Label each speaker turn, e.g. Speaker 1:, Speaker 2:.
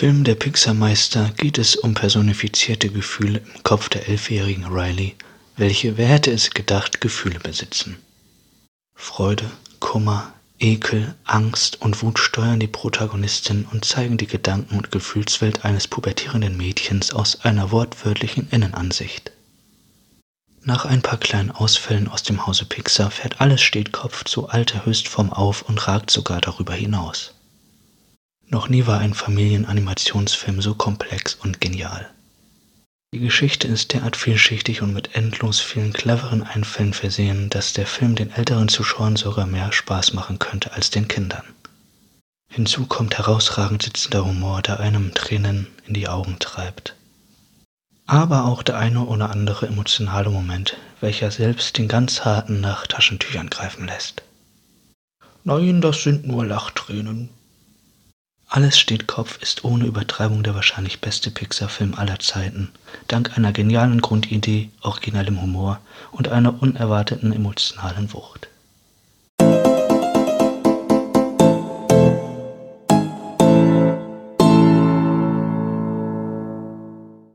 Speaker 1: Film Der Pixar-Meister geht es um personifizierte Gefühle im Kopf der elfjährigen Riley, welche, wer hätte es gedacht, Gefühle besitzen. Freude, Kummer, Ekel, Angst und Wut steuern die Protagonistin und zeigen die Gedanken- und Gefühlswelt eines pubertierenden Mädchens aus einer wortwörtlichen Innenansicht. Nach ein paar kleinen Ausfällen aus dem Hause Pixar fährt alles Stetkopf zu alter Höchstform auf und ragt sogar darüber hinaus. Noch nie war ein Familienanimationsfilm so komplex und genial. Die Geschichte ist derart vielschichtig und mit endlos vielen cleveren Einfällen versehen, dass der Film den älteren Zuschauern sogar mehr Spaß machen könnte als den Kindern. Hinzu kommt herausragend sitzender Humor, der einem Tränen in die Augen treibt. Aber auch der eine oder andere emotionale Moment, welcher selbst den ganz harten nach Taschentüchern greifen lässt. Nein, das sind nur Lachtränen, alles steht Kopf ist ohne Übertreibung der wahrscheinlich beste Pixar-Film aller Zeiten, dank einer genialen Grundidee, originellem Humor und einer unerwarteten emotionalen Wucht